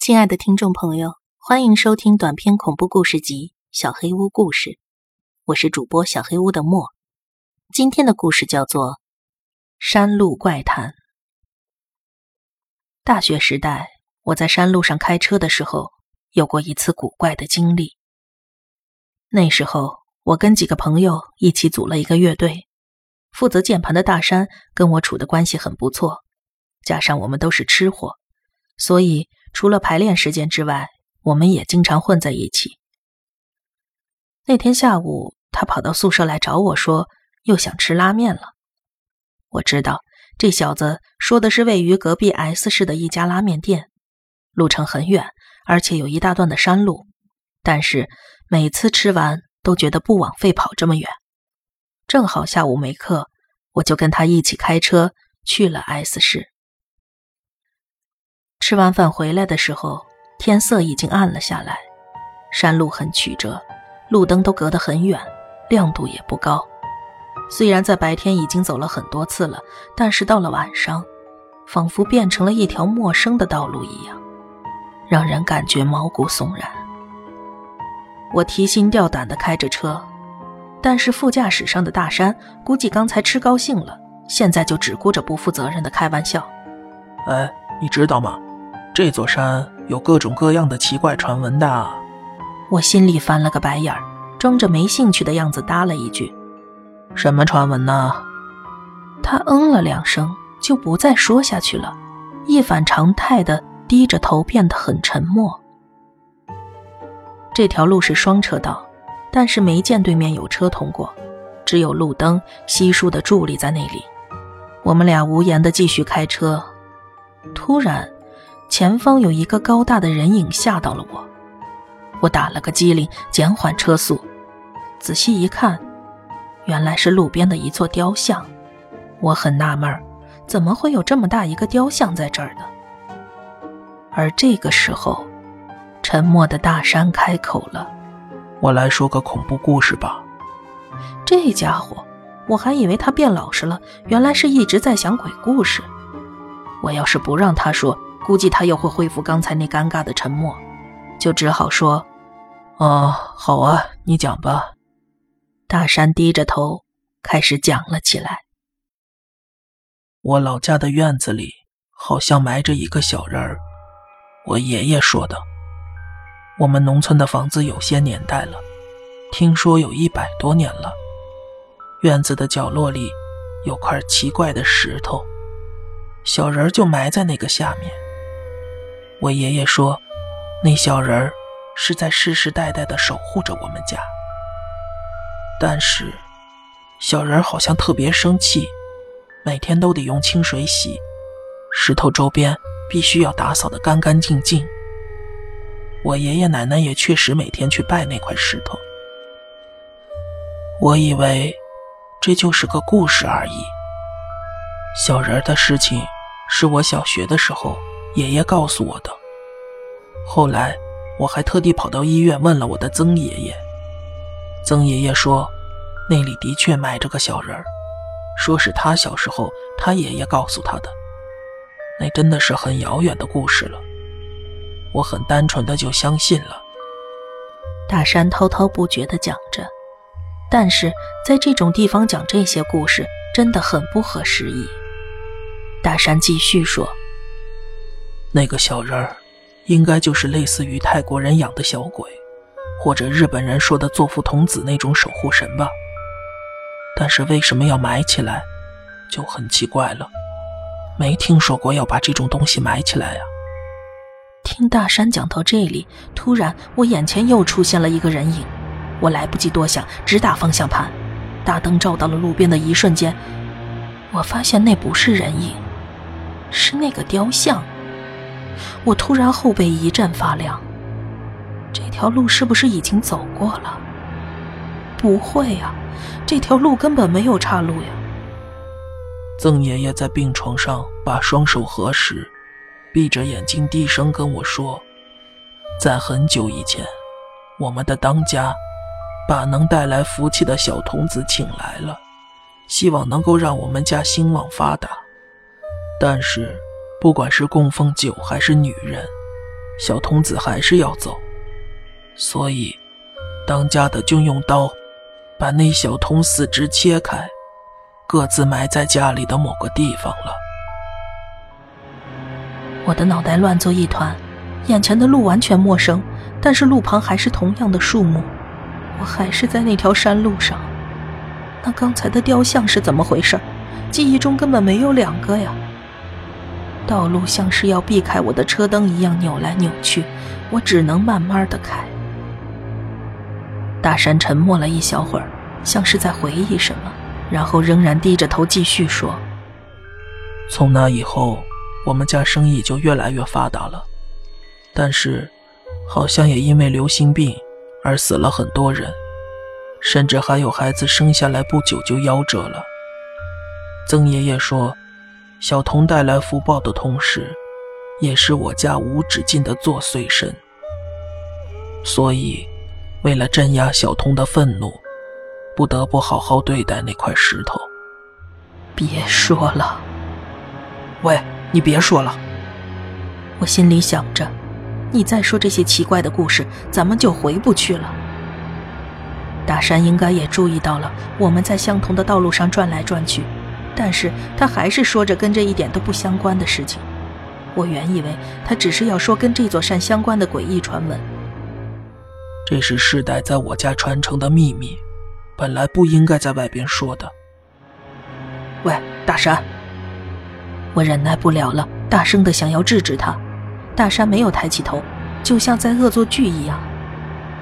亲爱的听众朋友，欢迎收听短篇恐怖故事集《小黑屋故事》，我是主播小黑屋的莫。今天的故事叫做《山路怪谈》。大学时代，我在山路上开车的时候，有过一次古怪的经历。那时候，我跟几个朋友一起组了一个乐队，负责键盘的大山跟我处的关系很不错，加上我们都是吃货，所以。除了排练时间之外，我们也经常混在一起。那天下午，他跑到宿舍来找我说，又想吃拉面了。我知道这小子说的是位于隔壁 S 市的一家拉面店，路程很远，而且有一大段的山路。但是每次吃完都觉得不枉费跑这么远。正好下午没课，我就跟他一起开车去了 S 市。吃完饭回来的时候，天色已经暗了下来，山路很曲折，路灯都隔得很远，亮度也不高。虽然在白天已经走了很多次了，但是到了晚上，仿佛变成了一条陌生的道路一样，让人感觉毛骨悚然。我提心吊胆地开着车，但是副驾驶上的大山估计刚才吃高兴了，现在就只顾着不负责任地开玩笑。哎，你知道吗？这座山有各种各样的奇怪传闻的，我心里翻了个白眼儿，装着没兴趣的样子搭了一句：“什么传闻呢？”他嗯了两声，就不再说下去了，一反常态的低着头，变得很沉默。这条路是双车道，但是没见对面有车通过，只有路灯稀疏的伫立在那里。我们俩无言的继续开车，突然。前方有一个高大的人影，吓到了我。我打了个激灵，减缓车速，仔细一看，原来是路边的一座雕像。我很纳闷，怎么会有这么大一个雕像在这儿呢？而这个时候，沉默的大山开口了：“我来说个恐怖故事吧。”这家伙，我还以为他变老实了，原来是一直在讲鬼故事。我要是不让他说，估计他又会恢复刚才那尴尬的沉默，就只好说：“哦，好啊，你讲吧。”大山低着头开始讲了起来。我老家的院子里好像埋着一个小人儿，我爷爷说的。我们农村的房子有些年代了，听说有一百多年了。院子的角落里有块奇怪的石头，小人就埋在那个下面。我爷爷说，那小人儿是在世世代代的守护着我们家。但是，小人好像特别生气，每天都得用清水洗，石头周边必须要打扫得干干净净。我爷爷奶奶也确实每天去拜那块石头。我以为这就是个故事而已。小人的事情是我小学的时候。爷爷告诉我的。后来，我还特地跑到医院问了我的曾爷爷。曾爷爷说，那里的确埋着个小人儿，说是他小时候他爷爷告诉他的。那真的是很遥远的故事了。我很单纯的就相信了。大山滔滔不绝的讲着，但是在这种地方讲这些故事真的很不合时宜。大山继续说。那个小人儿，应该就是类似于泰国人养的小鬼，或者日本人说的作父童子那种守护神吧。但是为什么要埋起来，就很奇怪了。没听说过要把这种东西埋起来呀。听大山讲到这里，突然我眼前又出现了一个人影，我来不及多想，直打方向盘。大灯照到了路边的一瞬间，我发现那不是人影，是那个雕像。我突然后背一阵发凉，这条路是不是已经走过了？不会呀，这条路根本没有岔路呀。曾爷爷在病床上把双手合十，闭着眼睛低声跟我说：“在很久以前，我们的当家把能带来福气的小童子请来了，希望能够让我们家兴旺发达，但是……”不管是供奉酒还是女人，小童子还是要走，所以当家的就用刀把那小童四肢切开，各自埋在家里的某个地方了。我的脑袋乱作一团，眼前的路完全陌生，但是路旁还是同样的树木，我还是在那条山路上。那刚才的雕像是怎么回事？记忆中根本没有两个呀。道路像是要避开我的车灯一样扭来扭去，我只能慢慢的开。大山沉默了一小会儿，像是在回忆什么，然后仍然低着头继续说：“从那以后，我们家生意就越来越发达了，但是，好像也因为流行病而死了很多人，甚至还有孩子生下来不久就夭折了。”曾爷爷说。小童带来福报的同时，也是我家无止境的作祟神。所以，为了镇压小童的愤怒，不得不好好对待那块石头。别说了，喂，你别说了。我心里想着，你再说这些奇怪的故事，咱们就回不去了。大山应该也注意到了，我们在相同的道路上转来转去。但是他还是说着跟这一点都不相关的事情。我原以为他只是要说跟这座山相关的诡异传闻。这是世代在我家传承的秘密，本来不应该在外边说的。喂，大山！我忍耐不了了，大声的想要制止他。大山没有抬起头，就像在恶作剧一样。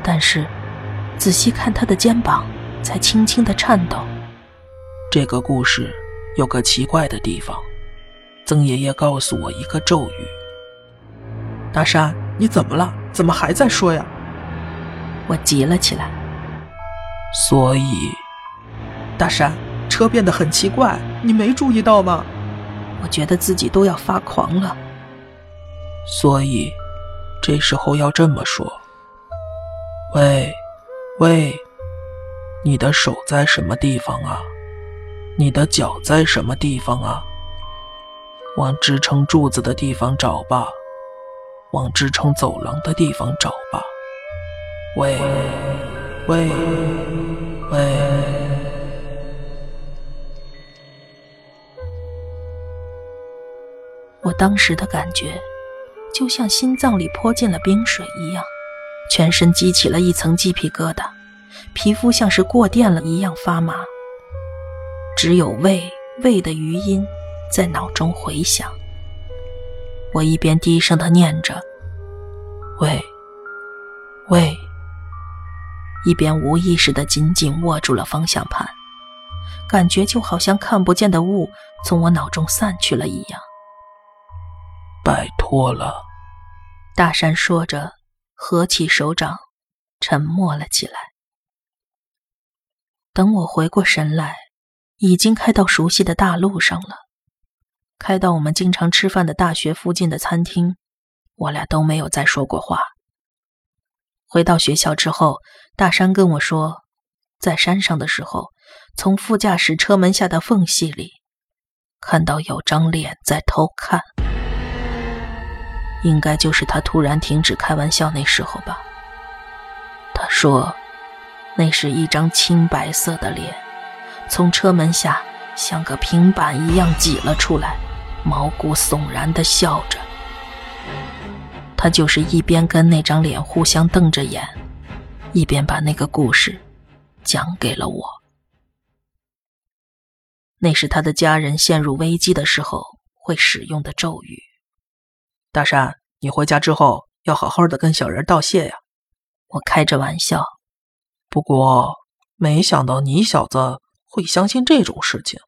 但是，仔细看他的肩膀，才轻轻的颤抖。这个故事。有个奇怪的地方，曾爷爷告诉我一个咒语。大山，你怎么了？怎么还在说呀？我急了起来。所以，大山，车变得很奇怪，你没注意到吗？我觉得自己都要发狂了。所以，这时候要这么说：喂，喂，你的手在什么地方啊？你的脚在什么地方啊？往支撑柱子的地方找吧，往支撑走廊的地方找吧。喂，喂，喂！我当时的感觉，就像心脏里泼进了冰水一样，全身激起了一层鸡皮疙瘩，皮肤像是过电了一样发麻。只有“喂喂”的余音在脑中回响。我一边低声的念着“喂喂”，一边无意识的紧紧握住了方向盘，感觉就好像看不见的雾从我脑中散去了一样。拜托了，大山说着，合起手掌，沉默了起来。等我回过神来。已经开到熟悉的大路上了，开到我们经常吃饭的大学附近的餐厅，我俩都没有再说过话。回到学校之后，大山跟我说，在山上的时候，从副驾驶车门下的缝隙里，看到有张脸在偷看，应该就是他突然停止开玩笑那时候吧。他说，那是一张青白色的脸。从车门下像个平板一样挤了出来，毛骨悚然的笑着。他就是一边跟那张脸互相瞪着眼，一边把那个故事讲给了我。那是他的家人陷入危机的时候会使用的咒语。大山，你回家之后要好好的跟小人道谢呀。我开着玩笑，不过没想到你小子。会相信这种事情，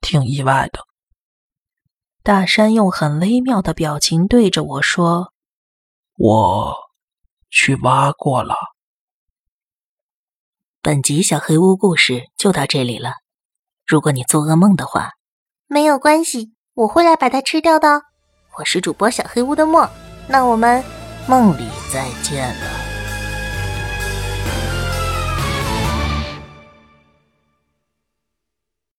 挺意外的。大山用很微妙的表情对着我说：“我去挖过了。”本集小黑屋故事就到这里了。如果你做噩梦的话，没有关系，我会来把它吃掉的。我是主播小黑屋的墨，那我们梦里再见了。